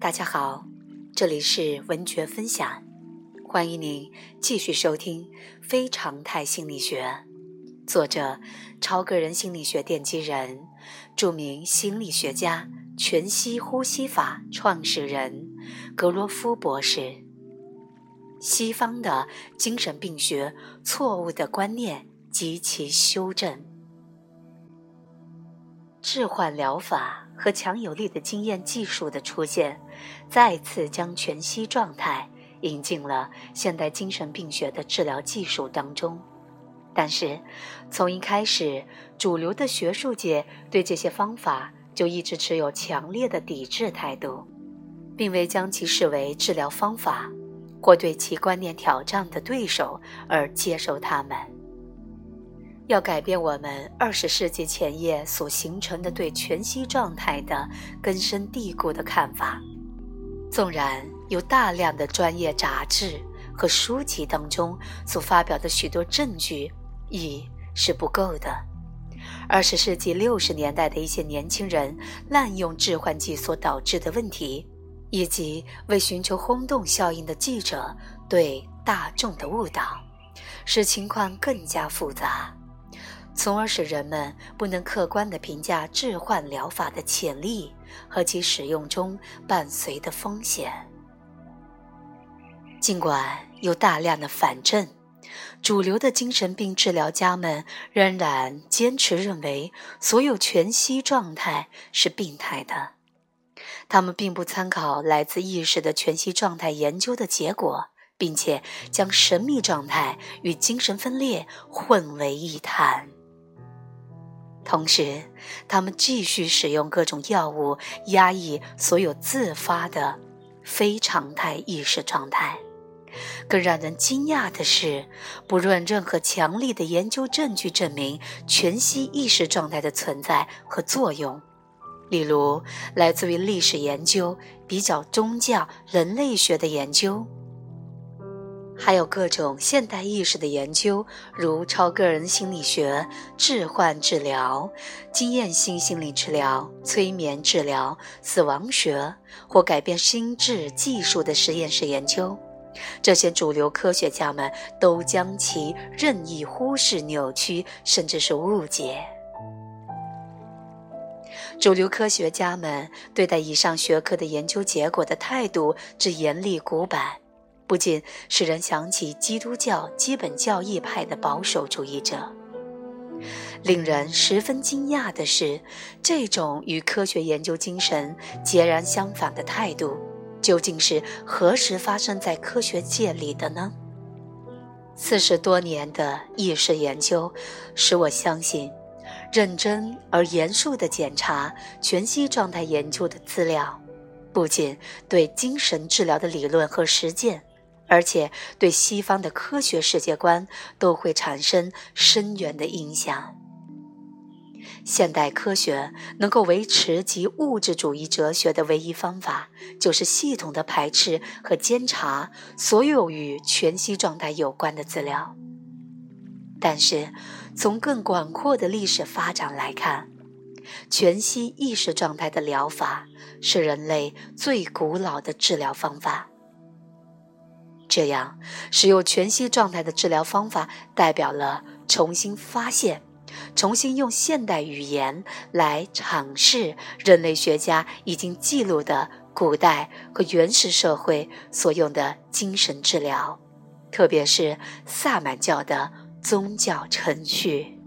大家好，这里是文觉分享，欢迎您继续收听《非常态心理学》，作者超个人心理学奠基人、著名心理学家、全息呼吸法创始人格罗夫博士。西方的精神病学错误的观念及其修正。置换疗法和强有力的经验技术的出现，再次将全息状态引进了现代精神病学的治疗技术当中。但是，从一开始，主流的学术界对这些方法就一直持有强烈的抵制态度，并未将其视为治疗方法，或对其观念挑战的对手而接受他们。要改变我们二十世纪前叶所形成的对全息状态的根深蒂固的看法，纵然有大量的专业杂志和书籍当中所发表的许多证据，亦是不够的。二十世纪六十年代的一些年轻人滥用致幻剂所导致的问题，以及为寻求轰动效应的记者对大众的误导，使情况更加复杂。从而使人们不能客观地评价置换疗法的潜力和其使用中伴随的风险。尽管有大量的反证，主流的精神病治疗家们仍然坚持认为所有全息状态是病态的。他们并不参考来自意识的全息状态研究的结果，并且将神秘状态与精神分裂混为一谈。同时，他们继续使用各种药物压抑所有自发的非常态意识状态。更让人惊讶的是，不论任何强力的研究证据证明全息意识状态的存在和作用，例如来自于历史研究、比较宗教、人类学的研究。还有各种现代意识的研究，如超个人心理学、置换治疗、经验性心理治疗、催眠治疗、死亡学或改变心智技术的实验室研究。这些主流科学家们都将其任意忽视、扭曲，甚至是误解。主流科学家们对待以上学科的研究结果的态度之严厉古板。不禁使人想起基督教基本教义派的保守主义者。令人十分惊讶的是，这种与科学研究精神截然相反的态度，究竟是何时发生在科学界里的呢？四十多年的意识研究，使我相信，认真而严肃地检查全息状态研究的资料，不仅对精神治疗的理论和实践。而且对西方的科学世界观都会产生深远的影响。现代科学能够维持及物质主义哲学的唯一方法，就是系统的排斥和监察所有与全息状态有关的资料。但是，从更广阔的历史发展来看，全息意识状态的疗法是人类最古老的治疗方法。这样，使用全息状态的治疗方法，代表了重新发现、重新用现代语言来尝试人类学家已经记录的古代和原始社会所用的精神治疗，特别是萨满教的宗教程序。